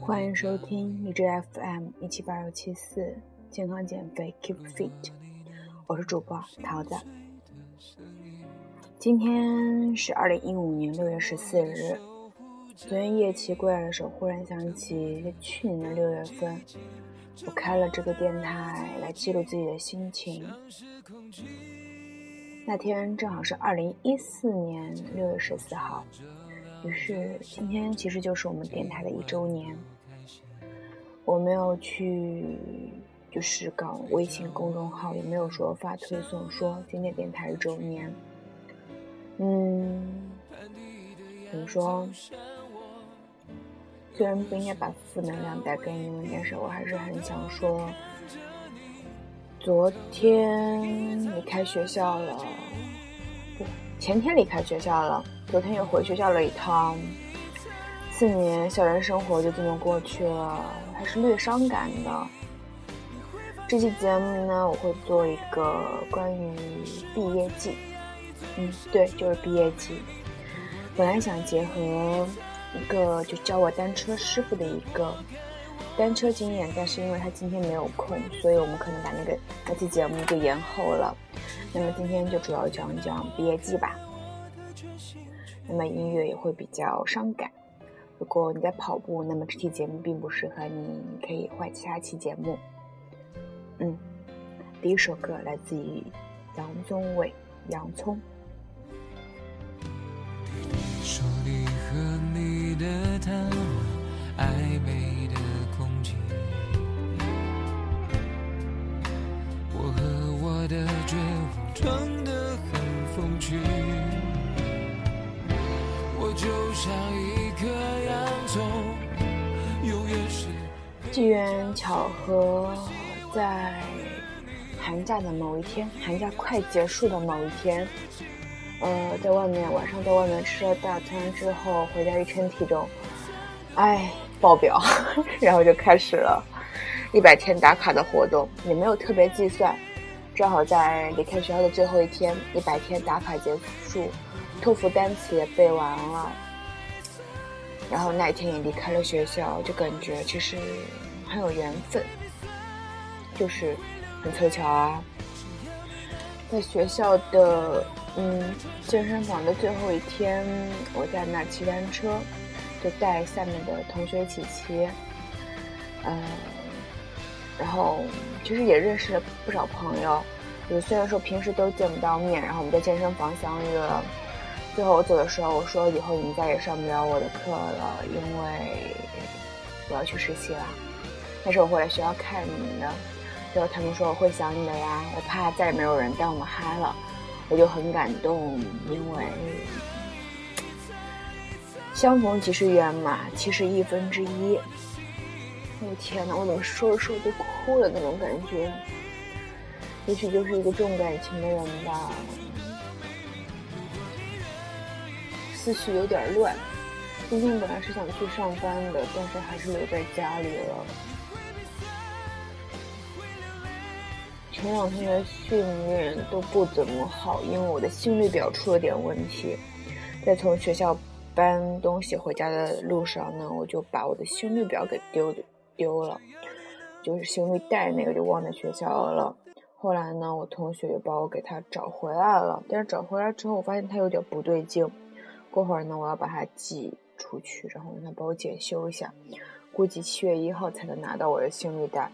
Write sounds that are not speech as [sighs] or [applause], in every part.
欢迎收听荔枝 FM 一七八六七四，健康减肥 Keep Fit，我是主播桃子。今天是二零一五年六月十四日。昨天夜骑归来的时候，忽然想起去年的六月份，我开了这个电台来记录自己的心情。那天正好是二零一四年六月十四号，于是今天其实就是我们电台的一周年。我没有去，就是搞微信公众号，也没有说发推送说今天电台一周年。嗯，怎么说？虽然不应该把负能量带给你们，但是我还是很想说。昨天离开学校了，前天离开学校了。昨天又回学校了一趟，四年校园生活就这么过去了，还是略伤感的。这期节目呢，我会做一个关于毕业季，嗯，对，就是毕业季。本来想结合一个就教我单车师傅的一个。单车经验，但是因为他今天没有空，所以我们可能把那个那期节目就延后了。那么今天就主要讲一讲毕业季吧。那么音乐也会比较伤感。如果你在跑步，那么这期节目并不适合你，你可以换其他期节目。嗯，第一首歌来自于杨宗纬，《洋葱》。说你和你的他暧昧的。的绝望装得很风趣。我就像一颗洋葱永远是机缘巧合在寒假的某一天寒假快结束的某一天呃在外面晚上在外面吃了大餐之后回家一称体重哎爆表。[laughs] 然后就开始了一百天打卡的活动也没有特别计算正好在离开学校的最后一天，一百天打卡结束，托福单词也背完了，然后那一天也离开了学校，就感觉其实很有缘分，就是很凑巧啊。在学校的嗯健身房的最后一天，我在那骑单车，就带下面的同学一起骑，嗯。然后其实也认识了不少朋友，就虽然说平时都见不到面，然后我们在健身房相遇了。最后我走的时候，我说以后你们再也上不了我的课了，因为我要去实习了。但是我会来学校看你们的。最后他们说我会想你的呀，我怕再也没有人带我们嗨了，我就很感动，因为相逢即是缘嘛，其实亿分之一。我天哪！我怎么说着说着就哭了？那种感觉，也许就是一个重感情的人吧。思绪有点乱。今天本来是想去上班的，但是还是留在家里了。前两天的训练都不怎么好，因为我的心率表出了点问题。在从学校搬东西回家的路上呢，我就把我的心率表给丢了。丢了，就是行李袋那个就忘在学校了。后来呢，我同学又把我给他找回来了。但是找回来之后，我发现他有点不对劲。过会儿呢，我要把它寄出去，然后让他帮我检修一下。估计七月一号才能拿到我的行李袋。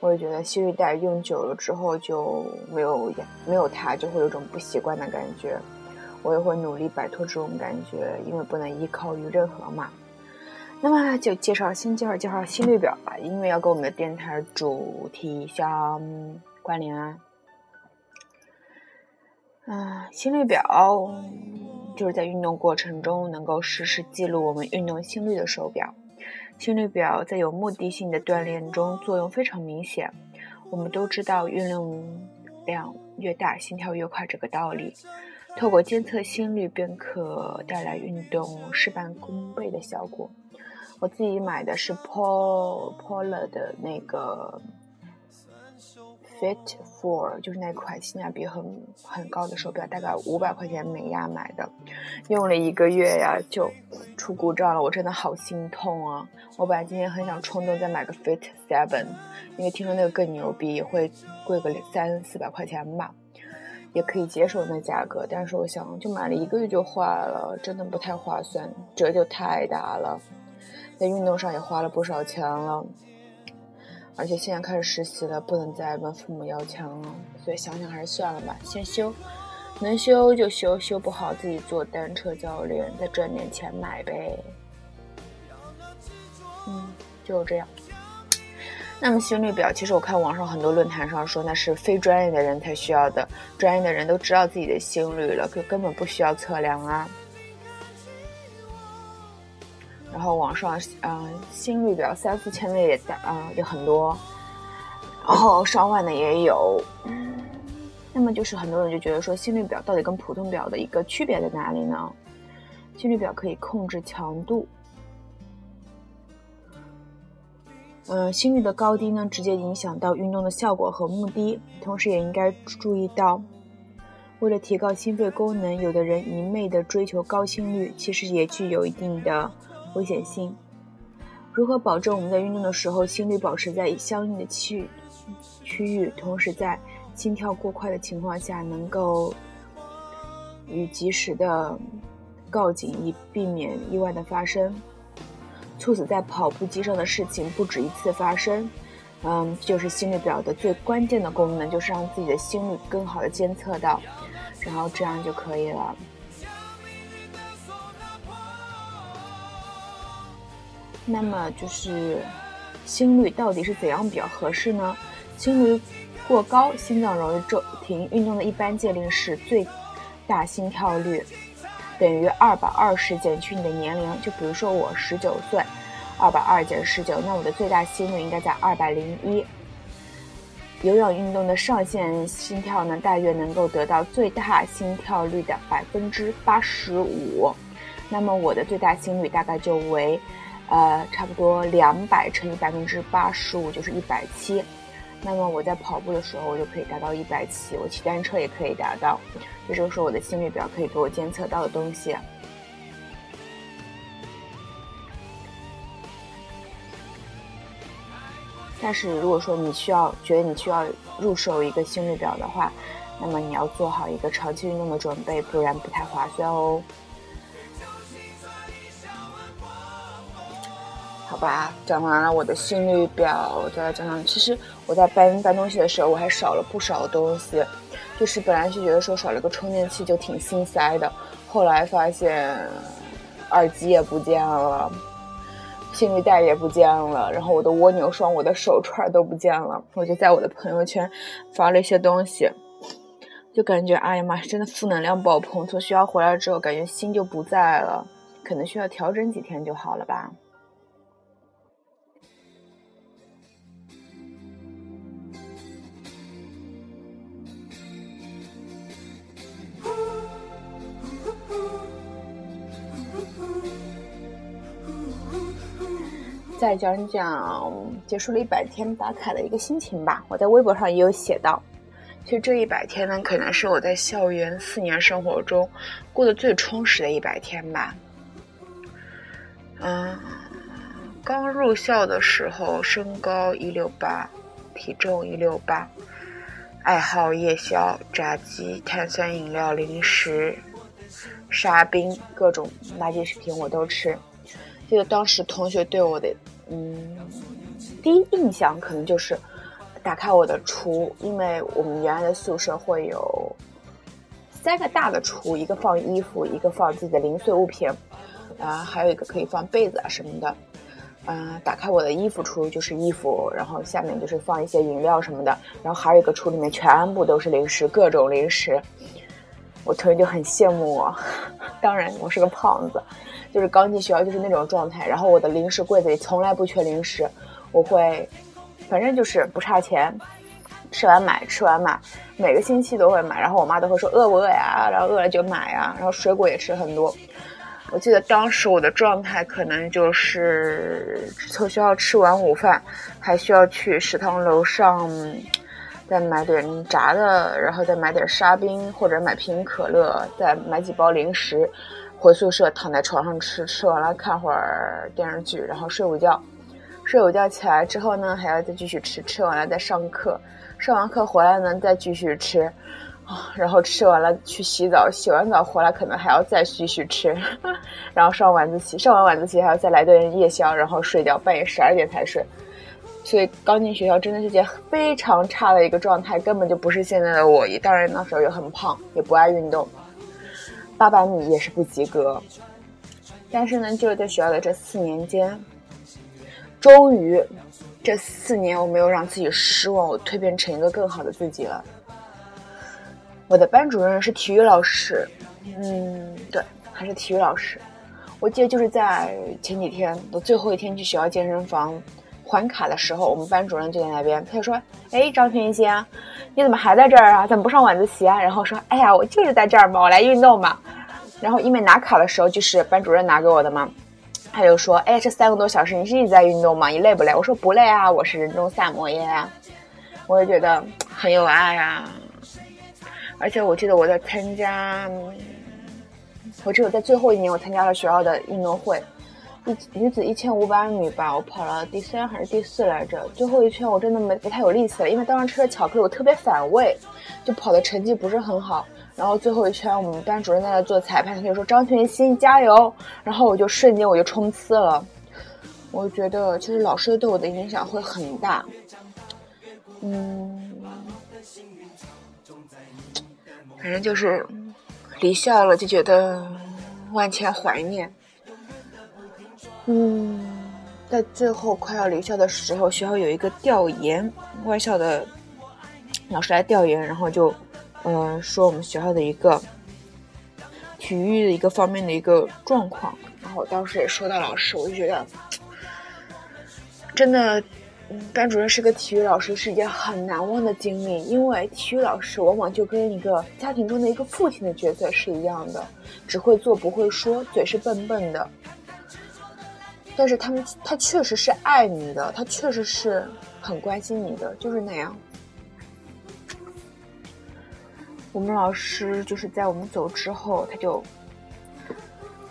我也觉得行李袋用久了之后就没有没有它就会有种不习惯的感觉。我也会努力摆脱这种感觉，因为不能依靠于任何嘛。那么就介绍，先介绍介绍心率表吧，因为要跟我们的电台主题相关联啊。啊，心率表就是在运动过程中能够实时记录我们运动心率的手表。心率表在有目的性的锻炼中作用非常明显。我们都知道运动量越大，心跳越快这个道理。透过监测心率，便可带来运动事半功倍的效果。我自己买的是 Paul Paul 的那个 Fit Four，就是那款性价比很很高的手表，大概五百块钱美亚买的，用了一个月呀就出故障了，我真的好心痛啊！我本来今天很想冲动再买个 Fit Seven，因为听说那个更牛逼，会贵个三四百块钱吧，也可以接受那价格。但是我想，就买了一个月就坏了，真的不太划算，折旧太大了。在运动上也花了不少钱了，而且现在开始实习了，不能再问父母要钱了，所以想想还是算了吧，先修，能修就修，修不好自己做单车教练，再赚点钱买呗。嗯，就这样。那么心率表，其实我看网上很多论坛上说那是非专业的人才需要的，专业的人都知道自己的心率了，根根本不需要测量啊。然后网上，嗯，心率表三四千的也大，啊，也很多，然后上万的也有。那么就是很多人就觉得说，心率表到底跟普通表的一个区别在哪里呢？心率表可以控制强度，嗯，心率的高低呢，直接影响到运动的效果和目的。同时也应该注意到，为了提高心肺功能，有的人一昧的追求高心率，其实也具有一定的。危险性，如何保证我们在运动的时候心率保持在相应的区区域，同时在心跳过快的情况下能够与及时的告警，以避免意外的发生。猝死在跑步机上的事情不止一次发生，嗯，就是心率表的最关键的功能，就是让自己的心率更好的监测到，然后这样就可以了。那么就是心率到底是怎样比较合适呢？心率过高，心脏容易骤停。运动的一般界定是最大心跳率等于二百二十减去你的年龄。就比如说我十九岁，二百二减十九，那我的最大心率应该在二百零一。有氧运动的上限心跳呢，大约能够得到最大心跳率的百分之八十五。那么我的最大心率大概就为。呃，差不多两百乘以百分之八十五就是一百七，那么我在跑步的时候，我就可以达到一百七。我骑单车也可以达到，这就是我的心率表可以给我监测到的东西。但是如果说你需要觉得你需要入手一个心率表的话，那么你要做好一个长期运动的准备，不然不太划算哦。好吧，讲完了我的心率表，再来讲讲。其实我在搬搬东西的时候，我还少了不少东西。就是本来是觉得说少了个充电器就挺心塞的，后来发现耳机也不见了，心率带也不见了，然后我的蜗牛霜、我的手串都不见了。我就在我的朋友圈发了一些东西，就感觉哎呀妈，真的负能量爆棚。从学校回来之后，感觉心就不在了，可能需要调整几天就好了吧。再讲讲结束了一百天打卡的一个心情吧。我在微博上也有写到，其实这一百天呢，可能是我在校园四年生活中过得最充实的一百天吧。嗯，刚入校的时候，身高一六八，体重一六八，爱好夜宵、炸鸡、碳酸饮料、零食、沙冰，各种垃圾食品我都吃。记得当时同学对我的，嗯，第一印象可能就是打开我的橱，因为我们原来的宿舍会有三个大的橱，一个放衣服，一个放自己的零碎物品，啊，还有一个可以放被子啊什么的。嗯，打开我的衣服橱就是衣服，然后下面就是放一些饮料什么的，然后还有一个橱里面全部都是零食，各种零食。我同学就很羡慕我，[laughs] 当然我是个胖子。就是刚进学校就是那种状态，然后我的零食柜子里从来不缺零食，我会，反正就是不差钱，吃完买，吃完买，每个星期都会买，然后我妈都会说饿不饿呀，然后饿了就买呀，然后水果也吃很多。我记得当时我的状态可能就是从学校吃完午饭，还需要去食堂楼上再买点炸的，然后再买点沙冰或者买瓶可乐，再买几包零食，回宿舍躺在床上吃，吃完了看会儿电视剧，然后睡午觉。睡午觉起来之后呢，还要再继续吃，吃完了再上课，上完课回来呢再继续吃，啊，然后吃完了去洗澡，洗完澡回来可能还要再继续吃，[laughs] 然后上晚自习，上完晚自习还要再来顿夜宵，然后睡觉，半夜十二点才睡。所以刚进学校真的是件非常差的一个状态，根本就不是现在的我。当然那时候也很胖，也不爱运动，八百米也是不及格。但是呢，就是在学校的这四年间。终于，这四年我没有让自己失望，我蜕变成一个更好的自己了。我的班主任是体育老师，嗯，对，还是体育老师。我记得就是在前几天，我最后一天去学校健身房还卡的时候，我们班主任就在那边，他就说：“哎，张天星，你怎么还在这儿啊？怎么不上晚自习啊？”然后说：“哎呀，我就是在这儿嘛，我来运动嘛。”然后因为拿卡的时候就是班主任拿给我的嘛。他就说：“哎，这三个多小时你是一直在运动吗？你累不累？”我说：“不累啊，我是人中萨摩耶啊。”我也觉得很有爱啊。而且我记得我在参加，我只有在最后一年我参加了学校的运动会，一女子一千五百米吧，我跑了第三还是第四来着。最后一圈我真的没不太有力气了，因为当时吃了巧克力，我特别反胃，就跑的成绩不是很好。然后最后一圈，我们班主任在那做裁判，他就说：“张群新加油！”然后我就瞬间我就冲刺了。我觉得其实老师对我的影响会很大。嗯，反正就是离校了就觉得万千怀念。嗯，在最后快要离校的时候，学校有一个调研，外校的老师来调研，然后就。嗯，说我们学校的一个体育的一个方面的一个状况，然后我当时也说到老师，我就觉得真的，班主任是个体育老师是一件很难忘的经历，因为体育老师往往就跟一个家庭中的一个父亲的角色是一样的，只会做不会说，嘴是笨笨的，但是他们他确实是爱你的，他确实是很关心你的，就是那样。我们老师就是在我们走之后，他就，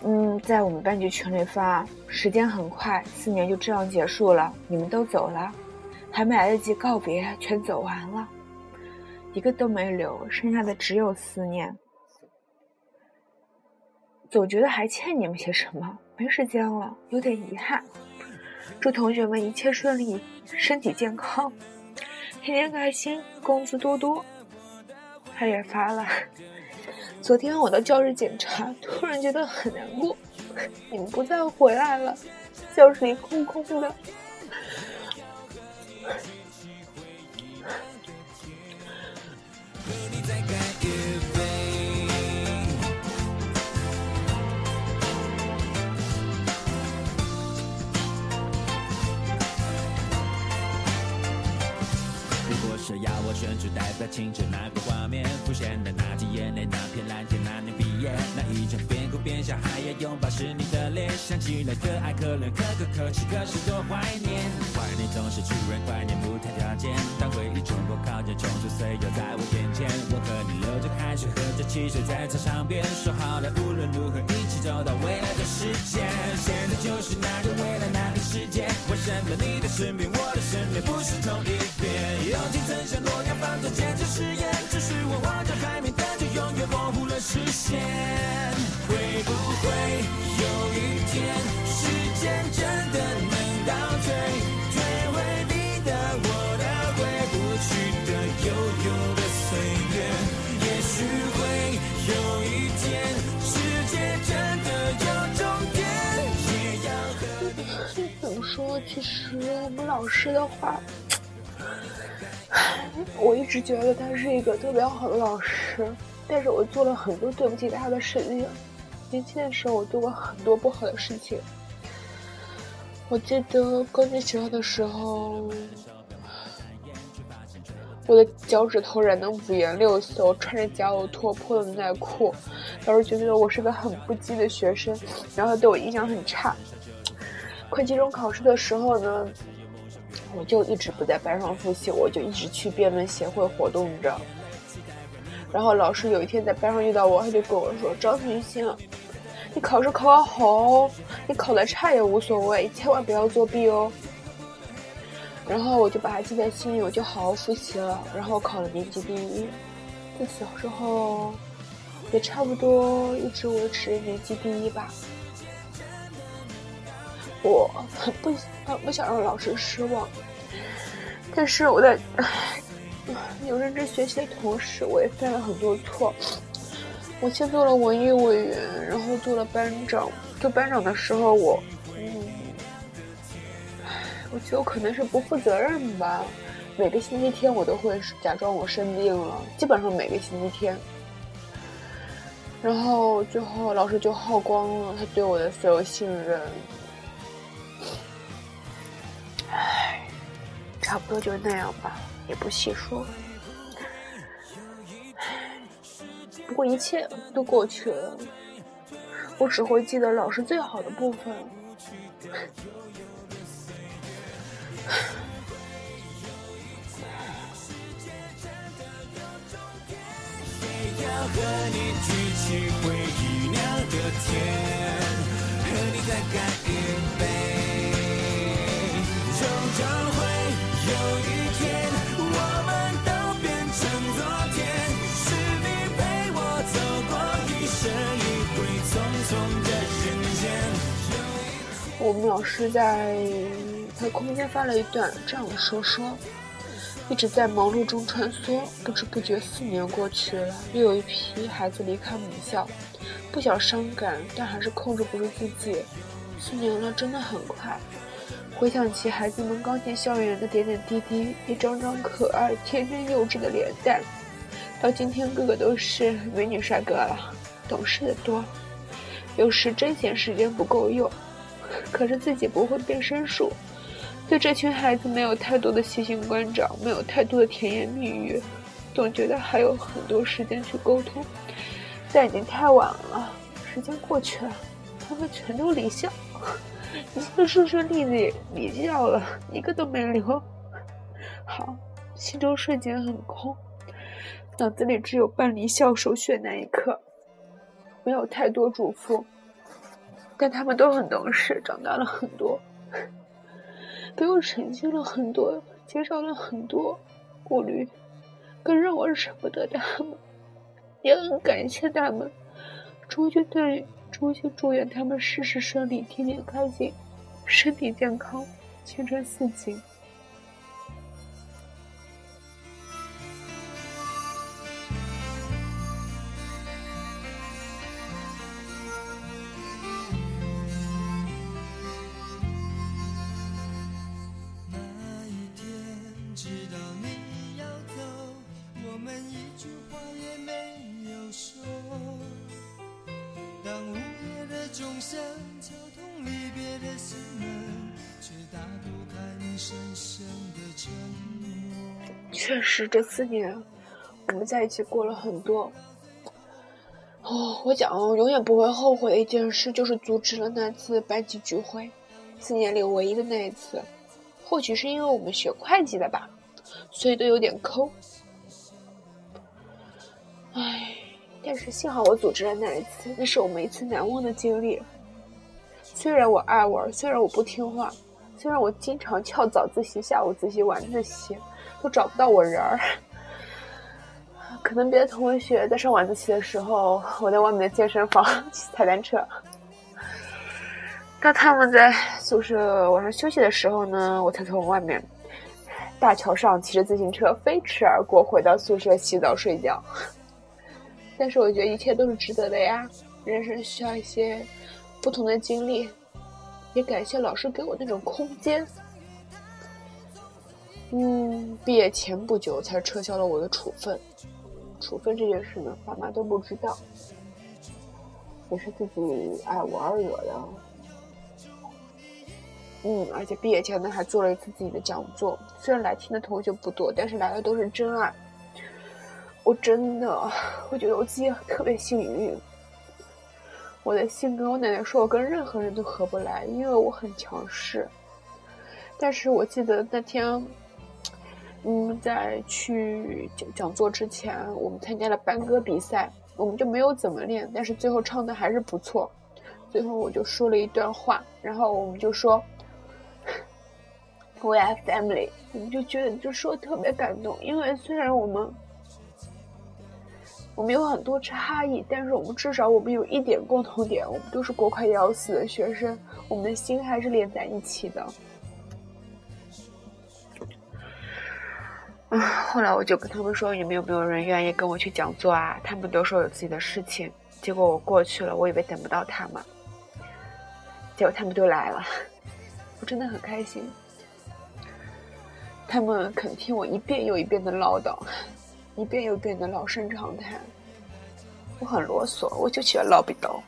嗯，在我们班级群里发：时间很快，四年就这样结束了，你们都走了，还没来得及告别，全走完了，一个都没留，剩下的只有思念。总觉得还欠你们些什么，没时间了，有点遗憾。祝同学们一切顺利，身体健康，天天开心，工资多多。他也发了。昨天我的教室检查，突然觉得很难过。你们不再回来了，教室里空空的。是要我选取代表青春那个画面，浮现的那滴眼泪，那片蓝天，那年毕那一张边哭边笑还要拥抱是你的脸，想起来可爱可怜可可可泣，可是多怀念。怀念总是突然怀念不谈条件，当回忆冲破靠近，冲出岁月在我眼前，我和你流着汗水，喝着汽水在操场边，说好了无论如何一起走到未来的世界。现在就是那个未来那个世界，为什么你的身边，我的身边不是同一边？友情曾像诺亚方。做坚持誓言，只是我望着海面，永远模糊了视线。会不会有一天，时间真的能倒退，退回你的、我的、回不去的、悠悠的岁月？也许会有一天，世界真的有终点，也要和怎么说？其实我们老师的话。我一直觉得他是一个特别好的老师，但是我做了很多对不起他的事情。年轻的时候，我做过很多不好的事情。我记得刚进学校的时候，我的脚趾头染得五颜六色，我穿着夹脚拖破的内裤，老师觉得我是个很不羁的学生，然后对我印象很差。快期中考试的时候呢。我就一直不在班上复习，我就一直去辩论协会活动着。然后老师有一天在班上遇到我，他就跟我说：“张雨欣，你考试考好，你考的差也无所谓，千万不要作弊哦。”然后我就把它记在心里，我就好好复习了，然后考了年级第一。在小时候，也差不多一直维持年级第一吧。我 [laughs] 不很不想让老师失望，但是我在有认真学习的同时，我也犯了很多错。我先做了文艺委员，然后做了班长。做班长的时候，我嗯，我觉得我可能是不负责任吧。每个星期天我都会假装我生病了，基本上每个星期天。然后最后老师就耗光了他对我的所有信任。唉，差不多就那样吧，也不细说。不过一切都过去了，我只会记得老师最好的部分。和你举起回忆酿的甜，和你再干一老师在他空间发了一段这样的说说。一直在忙碌中穿梭，不知不觉四年过去了，又有一批孩子离开母校，不想伤感，但还是控制不住自己。四年了，真的很快。回想起孩子们刚进校园的点点滴滴，一张张可爱、天真、幼稚的脸蛋，到今天个个都是美女帅哥了，懂事的多。有时真嫌时间不够用，可是自己不会变身术。对这群孩子没有太多的细心关照，没有太多的甜言蜜语，总觉得还有很多时间去沟通，但已经太晚了。时间过去了，他们全都离校，一个顺顺利利离校了，一个都没留。好，心中瞬间很空，脑子里只有办离校手续那一刻，没有太多嘱咐，但他们都很懂事，长大了很多。给我省心了很多，减少了很多顾虑，更让我舍不得他们，也很感谢他们。祝愿对，衷心祝愿他们事事顺利，天天开心，身体健康，前程似锦。确实，这四年我们在一起过了很多。哦，我讲，我永远不会后悔的一件事，就是阻止了那次班级聚会，四年里唯一的那一次。或许是因为我们学会计的吧，所以都有点抠。唉，但是幸好我组织了那一次，那是我们一次难忘的经历。虽然我爱玩，虽然我不听话，虽然我经常翘早自习、下午自习、晚自习。都找不到我人儿，可能别的同学在上晚自习的时候，我在外面的健身房踩单车；当他们在宿舍晚上休息的时候呢，我才从外面大桥上骑着自行车飞驰而过，回到宿舍洗澡睡觉。但是我觉得一切都是值得的呀，人生需要一些不同的经历，也感谢老师给我那种空间。嗯，毕业前不久才撤销了我的处分。处分这件事呢，爸妈都不知道，也是自己爱玩惹的。嗯，而且毕业前呢，还做了一次自己的讲座。虽然来听的同学不多，但是来的都是真爱。我真的，我觉得我自己特别幸运。我的性格，我奶奶说我跟任何人都合不来，因为我很强势。但是我记得那天，嗯，在去讲讲座之前，我们参加了班歌比赛，我们就没有怎么练，但是最后唱的还是不错。最后我就说了一段话，然后我们就说，We are family，我们就觉得就说特别感动，因为虽然我们我们有很多差异，但是我们至少我们有一点共同点，我们都是国快幺四的学生，我们的心还是连在一起的。啊，后来我就跟他们说，你们有没有人愿意跟我去讲座啊？他们都说有自己的事情。结果我过去了，我以为等不到他们，结果他们都来了，我真的很开心。他们肯听我一遍又一遍的唠叨，一遍又一遍的老生常谈。我很啰嗦，我就喜欢唠逼叨，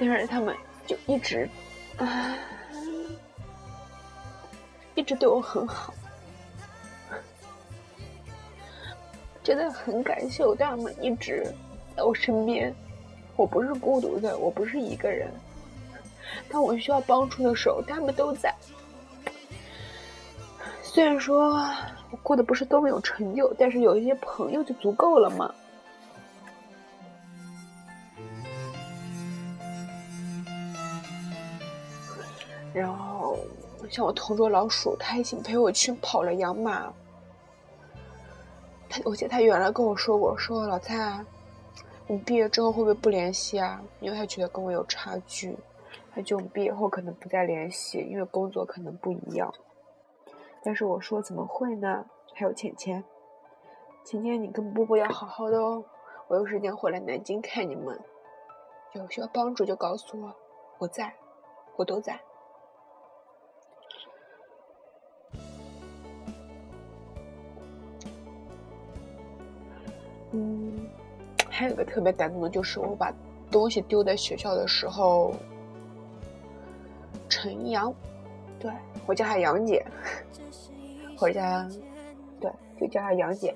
但是他们就一直，一直对我很好。真的很感谢我他们一直在我身边，我不是孤独的，我不是一个人。当我需要帮助的时候，他们都在。虽然说我过得不是多么有成就，但是有一些朋友就足够了嘛。然后像我同桌老鼠，他一起陪我去跑了养马。他，我记得他原来跟我说过，说老蔡，你毕业之后会不会不联系啊？因为他觉得跟我有差距，他就毕业后可能不再联系，因为工作可能不一样。但是我说怎么会呢？还有浅浅，浅浅你跟波波要好好的哦。我有时间回来南京看你们，有需要帮助就告诉我，我在，我都在。嗯，还有个特别感动的，就是我把东西丢在学校的时候，陈阳，对我叫他杨姐，[laughs] 或者叫，对，就叫她杨姐，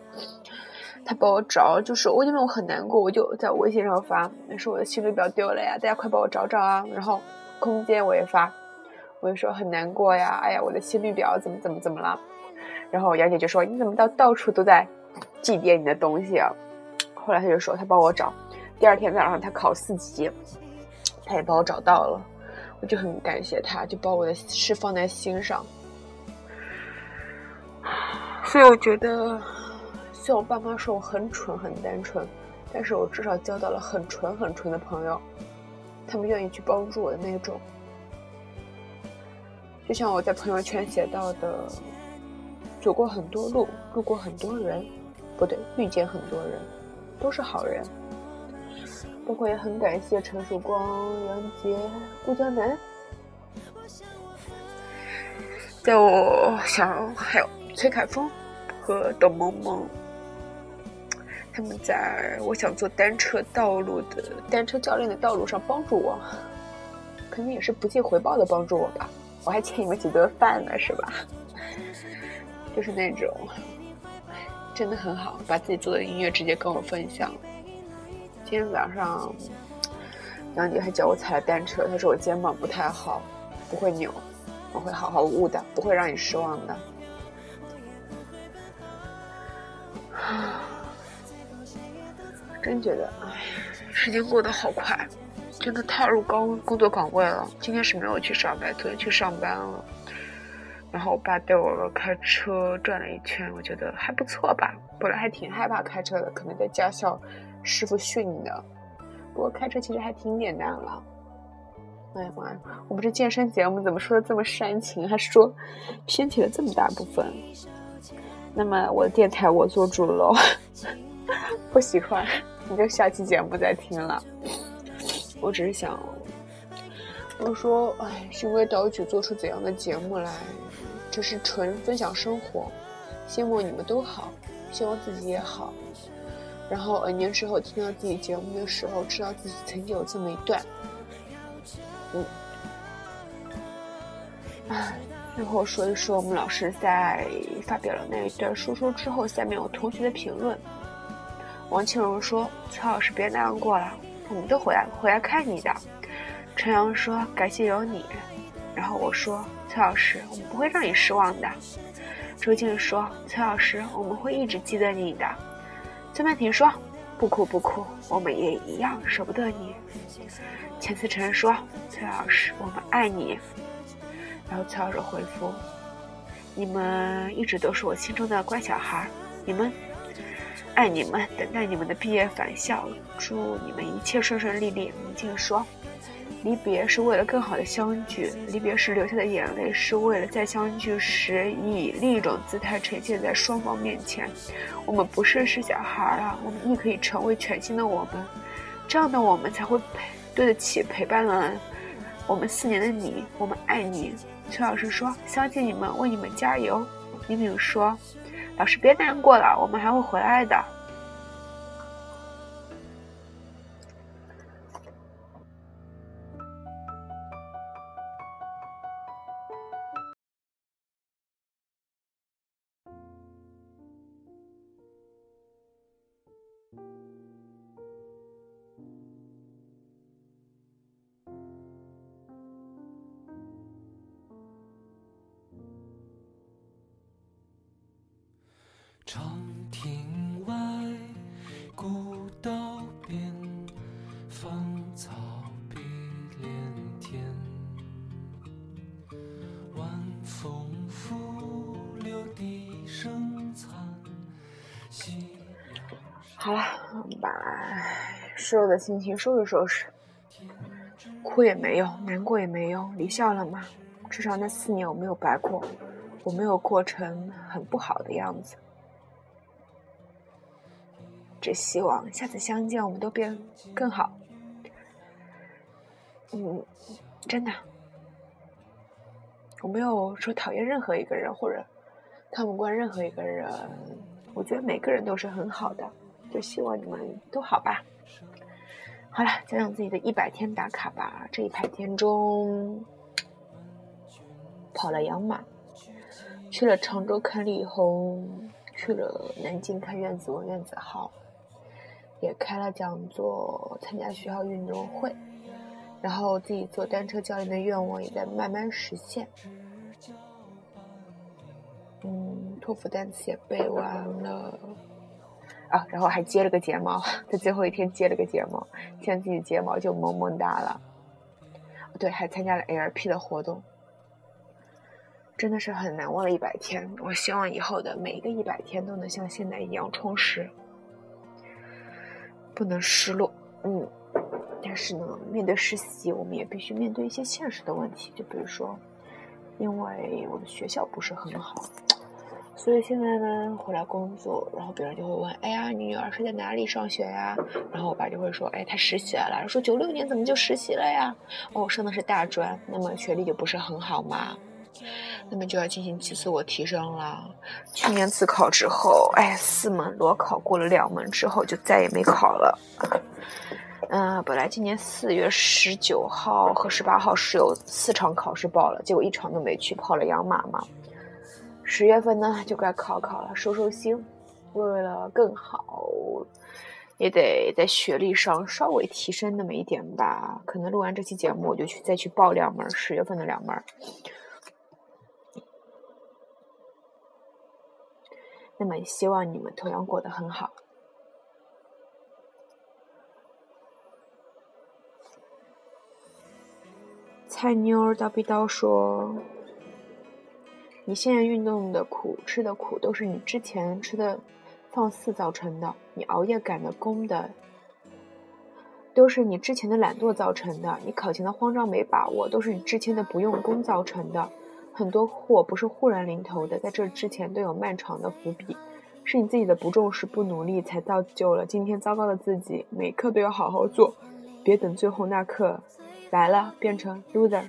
她帮我找，就是我因为我很难过，我就在微信上发，说我的行李表丢了呀，大家快帮我找找啊。然后空间我也发，我就说很难过呀，哎呀，我的行李表怎么怎么怎么了？然后杨姐就说你怎么到到处都在。祭奠你的东西啊！后来他就说他帮我找，第二天早上他考四级，他也帮我找到了，我就很感谢他，就把我的事放在心上。所以我觉得，虽然我爸妈说我很蠢很单纯，但是我至少交到了很纯很纯的朋友，他们愿意去帮助我的那种。就像我在朋友圈写到的，走过很多路，路过很多人。不对，遇见很多人，都是好人。包括也很感谢陈曙光、杨杰、顾江南，在我想还有崔凯峰和董萌萌，他们在我想做单车道路的单车教练的道路上帮助我，肯定也是不计回报的帮助我吧。我还欠你们几顿饭呢，是吧？[laughs] 就是那种。真的很好，把自己做的音乐直接跟我分享。今天早上，杨姐还教我踩单车，她说我肩膀不太好，不会扭，我会好好悟的，不会让你失望的。啊 [sighs] 真觉得，哎，时间过得好快，真的踏入高工作岗位了。今天是没有去上班，昨天去上班了。然后我爸带我开车转了一圈，我觉得还不错吧。本来还挺害怕开车的，可能在驾校师傅训你的。不过开车其实还挺简单了。哎呀妈呀，我们这健身节目怎么说的这么煽情，还说偏题了这么大部分？那么我的电台我做主喽，[laughs] 不喜欢你就下期节目再听了。我只是想，我说，哎，循规蹈矩做出怎样的节目来？只是纯分享生活，希望你们都好，希望自己也好。然后 N 年之后听到自己节目的时候，知道自己曾经有这么一段，嗯，唉，最后说一说我们老师在发表了那一段说说之后，下面有同学的评论。王庆荣说：“崔老师别难过了，我们都回来回来看你的。”陈阳说：“感谢有你。”然后我说：“崔老师，我们不会让你失望的。”周静说：“崔老师，我们会一直记得你的。”崔曼婷说：“不哭不哭，我们也一样舍不得你。”钱思成说：“崔老师，我们爱你。”然后崔老师回复：“你们一直都是我心中的乖小孩，你们爱你们，等待你们的毕业返校，祝你们一切顺顺利利。”宁静说。离别是为了更好的相聚，离别时流下的眼泪是为了在相聚时以另一种姿态呈现在双方面前。我们不是是小孩了，我们亦可以成为全新的我们，这样的我们才会陪对得起陪伴了我们四年的你。我们爱你，崔老师说，相信你们，为你们加油。明明说，老师别难过了，我们还会回来的。失落的心情收拾收拾。哭也没用，难过也没用，离校了嘛。至少那四年我没有白过，我没有过成很不好的样子。只希望下次相见，我们都变更好。嗯，真的，我没有说讨厌任何一个人或者看不惯任何一个人。我觉得每个人都是很好的，就希望你们都好吧。好了，讲讲自己的一百天打卡吧。这一百天中，跑了养马，去了常州看李红，去了南京看苑子文、苑子浩。也开了讲座，参加学校运动会，然后自己做单车教练的愿望也在慢慢实现。嗯，托福单词也背完了，啊，然后还接了个睫毛，在最后一天接了个睫毛，现在自己睫毛就萌萌哒了。对，还参加了 LP 的活动，真的是很难忘的一百天。我希望以后的每一个一百天都能像现在一样充实。不能失落，嗯，但是呢，面对实习，我们也必须面对一些现实的问题。就比如说，因为我的学校不是很好，所以现在呢，回来工作，然后别人就会问：“哎呀，你女儿是在哪里上学呀？”然后我爸就会说：“哎，她实习了。”说：“九六年怎么就实习了呀？”哦，上的是大专，那么学历就不是很好嘛。那么就要进行自我提升了。去年自考之后，哎，四门裸考过了两门之后，就再也没考了。嗯，本来今年四月十九号和十八号是有四场考试报了，结果一场都没去，跑了养马嘛。十月份呢，就该考考了，收收心。为了更好，也得在学历上稍微提升那么一点吧。可能录完这期节目，我就去再去报两门，十月份的两门。那么希望你们同样过得很好。菜妞儿叨逼叨说：“你现在运动的苦，吃的苦，都是你之前吃的放肆造成的；你熬夜赶的工的，都是你之前的懒惰造成的；你考前的慌张没把握，都是你之前的不用功造成的。”很多祸不是忽然临头的，在这之前都有漫长的伏笔，是你自己的不重视、不努力，才造就了今天糟糕的自己。每刻都要好好做，别等最后那刻来了变成 loser。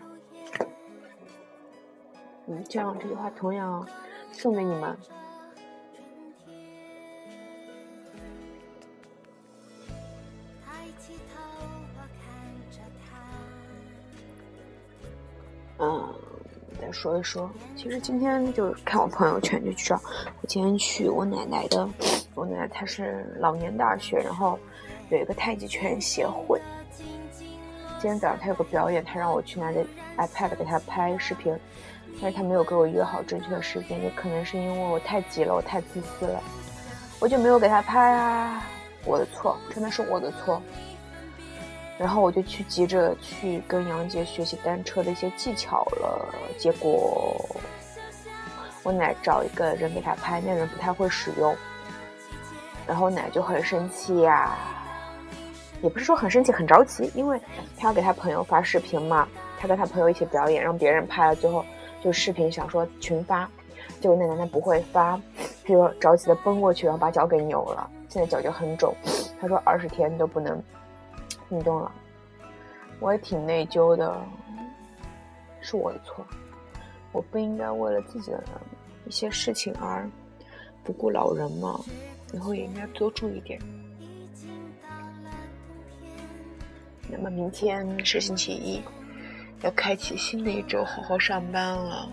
嗯，这样这句话同样送给你们。嗯。再说一说，其实今天就看我朋友圈就知道，我今天去我奶奶的，我奶奶她是老年大学，然后有一个太极拳协会，今天早上他有个表演，他让我去拿着 iPad 给他拍视频，但是他没有给我约好正确的时间，也可能是因为我太急了，我太自私了，我就没有给他拍啊，我的错，真的是我的错。然后我就去急着去跟杨杰学习单车的一些技巧了，结果我奶找一个人给他拍，那人不太会使用，然后奶就很生气呀。也不是说很生气很着急，因为他要给他朋友发视频嘛，他跟他朋友一起表演，让别人拍了，最后就视频想说群发，结果那男的不会发，他就着急的奔过去，然后把脚给扭了，现在脚就很肿，他说二十天都不能运动了，我也挺内疚的，是我的错，我不应该为了自己的一些事情而不顾老人嘛，以后也应该多注意点。那么明天是星期一，要开启新的一周，好好上班了。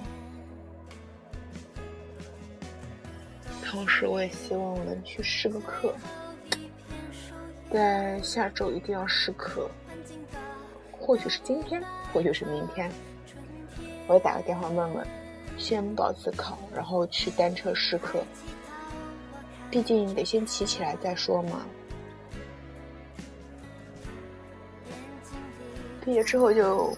同时，我也希望我能去试个课，在下周一定要试课，或许是今天，或许是明天。我也打个电话问问，先报自考，然后去单车试课。毕竟得先骑起来再说嘛。毕业之后就，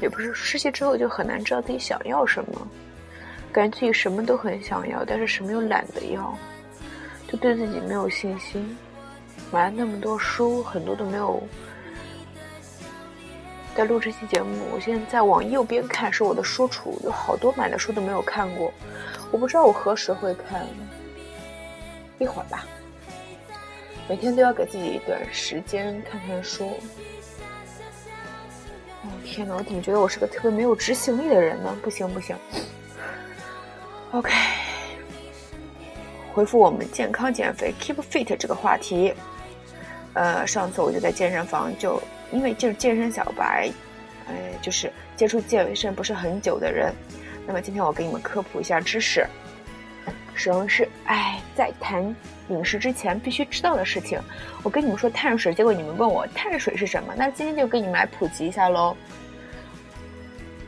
也不是实习之后就很难知道自己想要什么，感觉自己什么都很想要，但是什么又懒得要，就对自己没有信心。买了那么多书，很多都没有。在录这期节目，我现在在往右边看，是我的书橱，有好多买的书都没有看过，我不知道我何时会看，一会儿吧。每天都要给自己一段时间看看书。天哪，我怎么觉得我是个特别没有执行力的人呢？不行不行。OK，回复我们健康减肥 Keep Fit 这个话题。呃，上次我就在健身房，就因为就是健身小白，呃，就是接触健身不是很久的人。那么今天我给你们科普一下知识。什么是哎，在谈饮食之前必须知道的事情。我跟你们说碳水，结果你们问我碳水是什么，那今天就给你们来普及一下喽。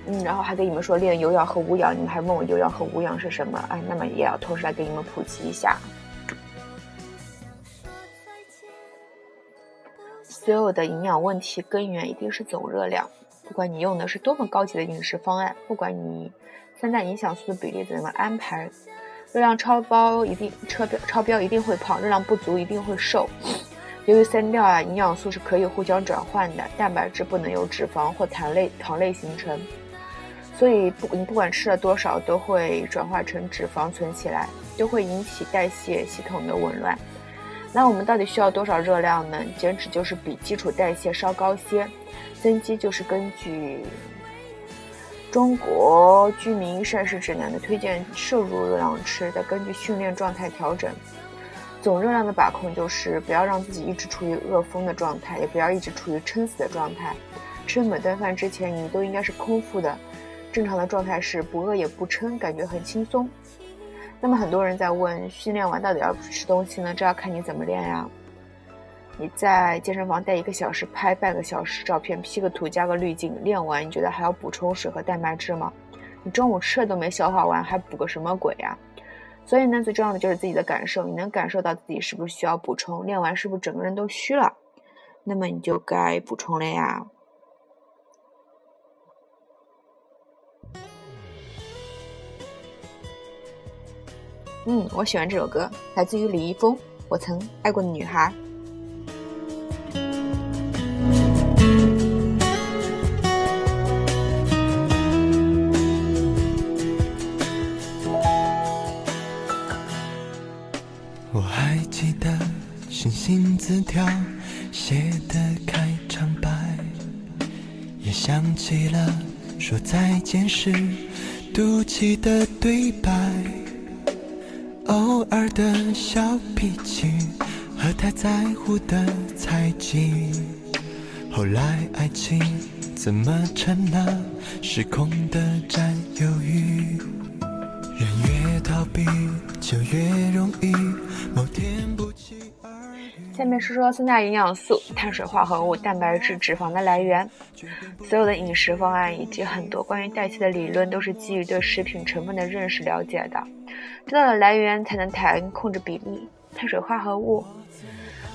嗯，然后还给你们说练有氧和无氧，你们还问我有氧和无氧是什么？哎，那么也要同时来给你们普及一下。所有的营养问题根源一定是总热量，不管你用的是多么高级的饮食方案，不管你三大营养素的比例怎么安排。热量超标一定超标，超标一定会胖；热量不足一定会瘦。由于三调啊，营养素是可以互相转换的，蛋白质不能由脂肪或糖类糖类形成，所以不你不管吃了多少，都会转化成脂肪存起来，都会引起代谢系统的紊乱。那我们到底需要多少热量呢？减脂就是比基础代谢稍高些，增肌就是根据。中国居民膳食指南的推荐摄入热量吃，再根据训练状态调整。总热量的把控就是不要让自己一直处于饿疯的状态，也不要一直处于撑死的状态。吃每顿饭之前，你都应该是空腹的。正常的状态是不饿也不撑，感觉很轻松。那么很多人在问，训练完到底要不吃东西呢？这要看你怎么练呀。你在健身房待一个小时，拍半个小时照片，P 个图，加个滤镜，练完你觉得还要补充水和蛋白质吗？你中午吃的都没消化完，还补个什么鬼呀？所以呢，最重要的就是自己的感受，你能感受到自己是不是需要补充？练完是不是整个人都虚了？那么你就该补充了呀。嗯，我喜欢这首歌，来自于李易峰，《我曾爱过的女孩》。我还记得星星字条写的开场白，也想起了说再见时赌气的对白，偶尔的小脾气和太在乎的猜忌，后来爱情怎么成了失控的占有欲？人越逃避就越容易，某天不期而遇。下面说说三大营养素：碳水化合物、蛋白质、脂肪的来源。所有的饮食方案以及很多关于代谢的理论，都是基于对食品成分的认识了解的。知道了来源，才能谈控制比例。碳水化合物，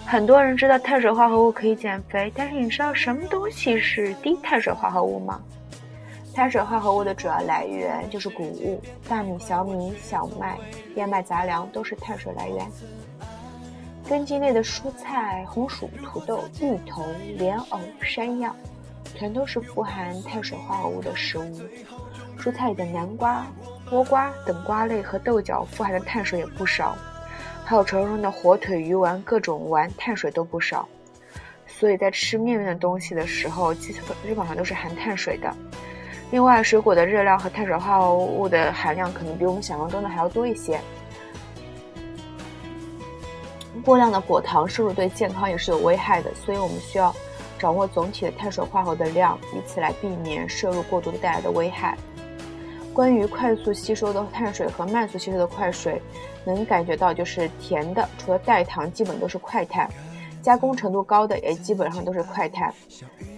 很多人知道碳水化合物可以减肥，但是你知道什么东西是低碳水化合物吗？碳水化合物的主要来源就是谷物，大米、小米、小麦、燕麦杂粮都是碳水来源。根茎类的蔬菜，红薯、土豆、芋头、莲藕、山药，全都是富含碳水化合物的食物。蔬菜里的南瓜、倭瓜等瓜类和豆角富含的碳水也不少，还有传说中的火腿、鱼丸，各种丸碳水都不少。所以在吃面面的东西的时候，基本基本上都是含碳水的。另外，水果的热量和碳水化合物的含量可能比我们想象中的还要多一些。过量的果糖摄入对健康也是有危害的，所以我们需要掌握总体的碳水化合物的量，以此来避免摄入过多的带来的危害。关于快速吸收的碳水和慢速吸收的快水，能感觉到就是甜的，除了代糖，基本都是快碳；加工程度高的也基本上都是快碳。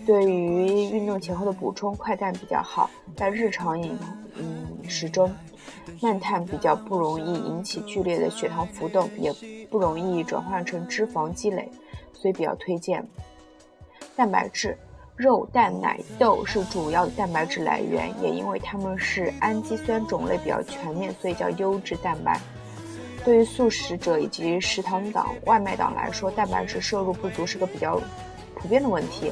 对于运动前后的补充，快碳比较好，在日常饮饮食中。慢碳比较不容易引起剧烈的血糖浮动，也不容易转换成脂肪积累，所以比较推荐。蛋白质，肉、蛋、奶、豆是主要的蛋白质来源，也因为它们是氨基酸种类比较全面，所以叫优质蛋白。对于素食者以及食堂党、外卖党来说，蛋白质摄入不足是个比较普遍的问题。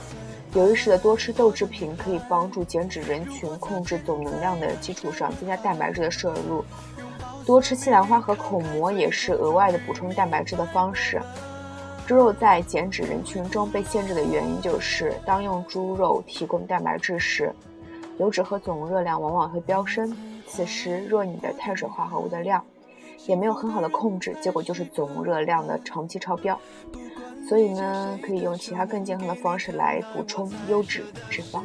有意识的多吃豆制品，可以帮助减脂人群控制总能量的基础上增加蛋白质的摄入。多吃西兰花和口蘑也是额外的补充蛋白质的方式。猪肉在减脂人群中被限制的原因就是，当用猪肉提供蛋白质时，油脂和总热量往往会飙升。此时，若你的碳水化合物的量也没有很好的控制，结果就是总热量的长期超标。所以呢，可以用其他更健康的方式来补充优质脂肪。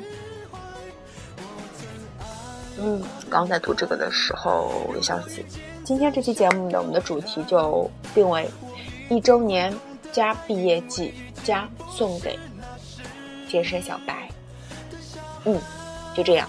嗯，刚在读这个的时候有消息，今天这期节目的我们的主题就定为一周年加毕业季加送给健身小白。嗯，就这样。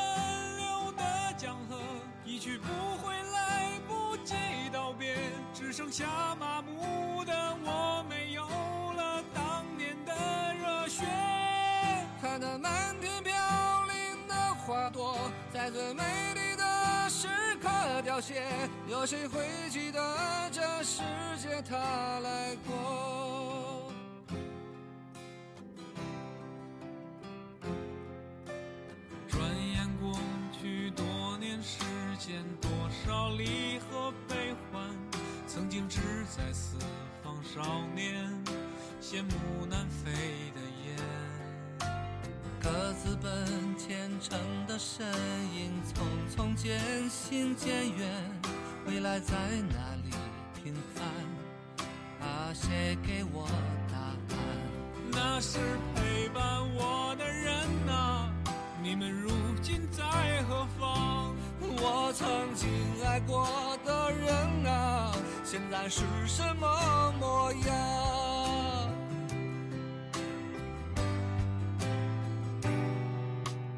去不回，来不及道别，只剩下麻木的我，没有了当年的热血。看那满天飘零的。花朵在最美丽的时刻凋谢，有谁会记得这世界它来过？多年时间，多少离合悲欢，曾经志在四方少年，羡慕南飞的雁。各自奔前程的身影，匆匆渐行渐远，未来在哪里？写给我答案。那是陪伴我的人我曾经爱过的人啊，现在是什么模样？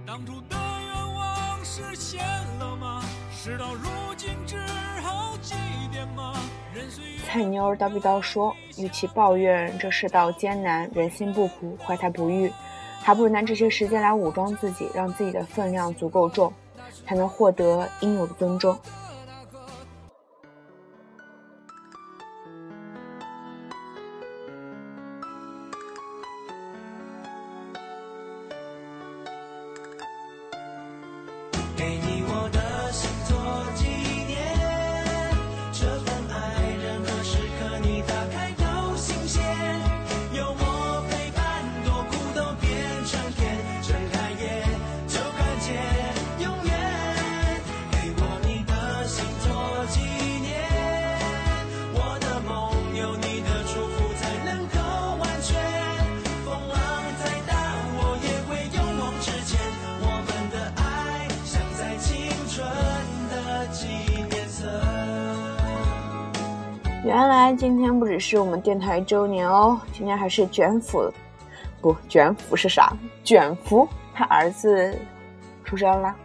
当初的愿望实现了吗？事到如今只好祭奠吗？任岁月。菜妞叨逼叨说：“与其抱怨这世道艰难，人心不朴，怀才不遇，还不如拿这些时间来武装自己，让自己的分量足够重。”才能获得应有的尊重。是我们电台周年哦，今天还是卷福，不，卷福是啥？卷福他儿子出生了，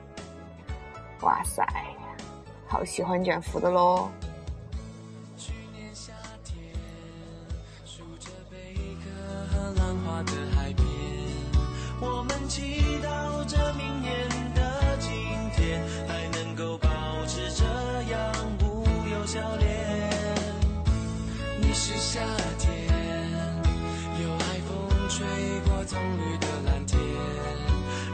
哇塞，好喜欢卷福的喽。是夏天，有海风吹过葱绿的蓝天，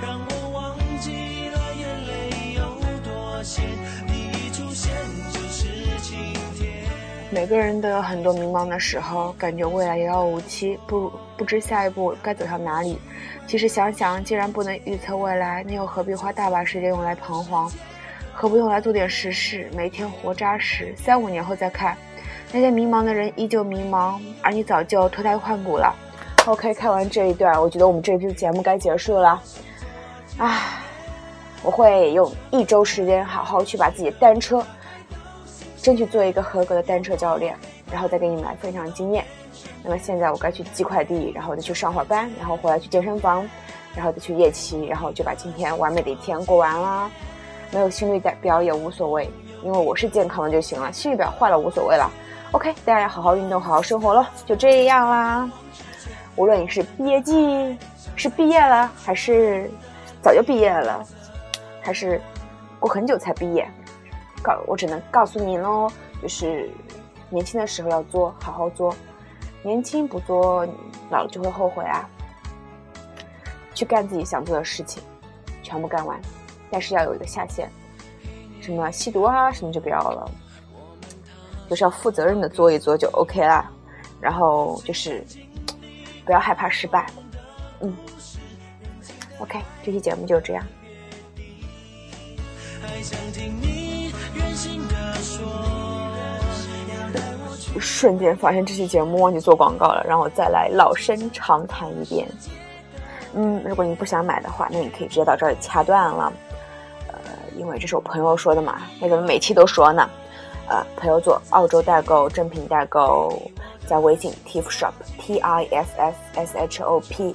让我忘记了眼泪有多咸。你一出现就是晴天。每个人都有很多迷茫的时候，感觉未来遥遥无期，不不知下一步该走向哪里。其实想想，既然不能预测未来，那又何必花大把时间用来彷徨？何不用来做点实事，每天活扎实，三五年后再看。那些迷茫的人依旧迷茫，而你早就脱胎换骨了。OK，看完这一段，我觉得我们这期节目该结束了。唉，我会用一周时间好好去把自己的单车，争取做一个合格的单车教练，然后再给你们来分享经验。那么现在我该去寄快递，然后再去上会儿班，然后回来去健身房，然后再去夜骑，然后就把今天完美的一天过完了。没有心率表也无所谓，因为我是健康的就行了，心率表坏了无所谓了。OK，大家要好好运动，好好生活咯，就这样啦。无论你是毕业季，是毕业了，还是早就毕业了，还是过很久才毕业，告我只能告诉你喽，就是年轻的时候要做，好好做。年轻不做，老了就会后悔啊。去干自己想做的事情，全部干完，但是要有一个下限，什么吸毒啊，什么就不要了。就是要负责任的做一做就 OK 啦，然后就是不要害怕失败，嗯，OK，这期节目就这样。瞬间发现这期节目忘记做广告了，让我再来老生常谈一遍。嗯，如果你不想买的话，那你可以直接到这儿掐断了。呃，因为这是我朋友说的嘛，那怎么每期都说呢？呃，朋友做澳洲代购、正品代购，在微信 Tiff Shop T I F F S H O P，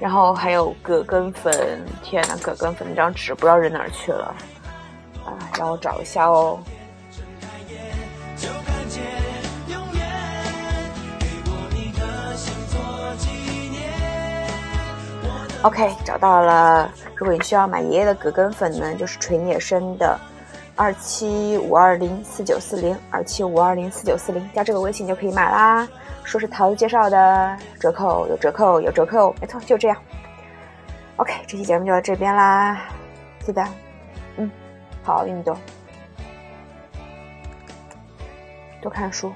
然后还有葛根粉，天呐，葛根粉那张纸不知道扔哪儿去了，啊，让我找一下哦。OK，找到了。如果你需要买爷爷的葛根粉呢，就是纯野生的。二七五二零四九四零，二七五二零四九四零，加这个微信就可以买啦。说是桃子介绍的，折扣有折扣有折扣，没错，就这样。OK，这期节目就到这边啦，记得，嗯，好好运动，多看书。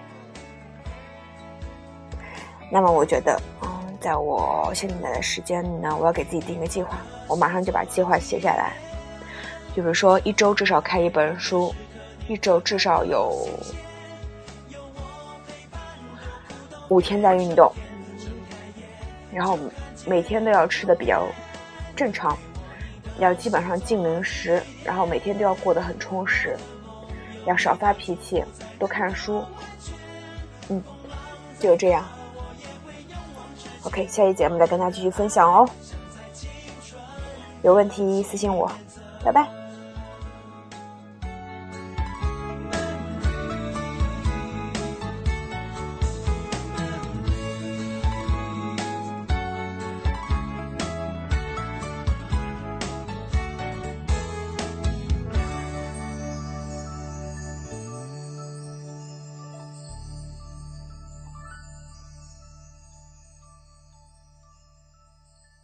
那么我觉得，嗯，在我现在的时间呢，我要给自己定一个计划，我马上就把计划写下来。比如说，一周至少看一本书，一周至少有五天在运动，然后每天都要吃的比较正常，要基本上禁零食，然后每天都要过得很充实，要少发脾气，多看书，嗯，就这样。OK，下期节目再跟大家继续分享哦。有问题私信我，拜拜。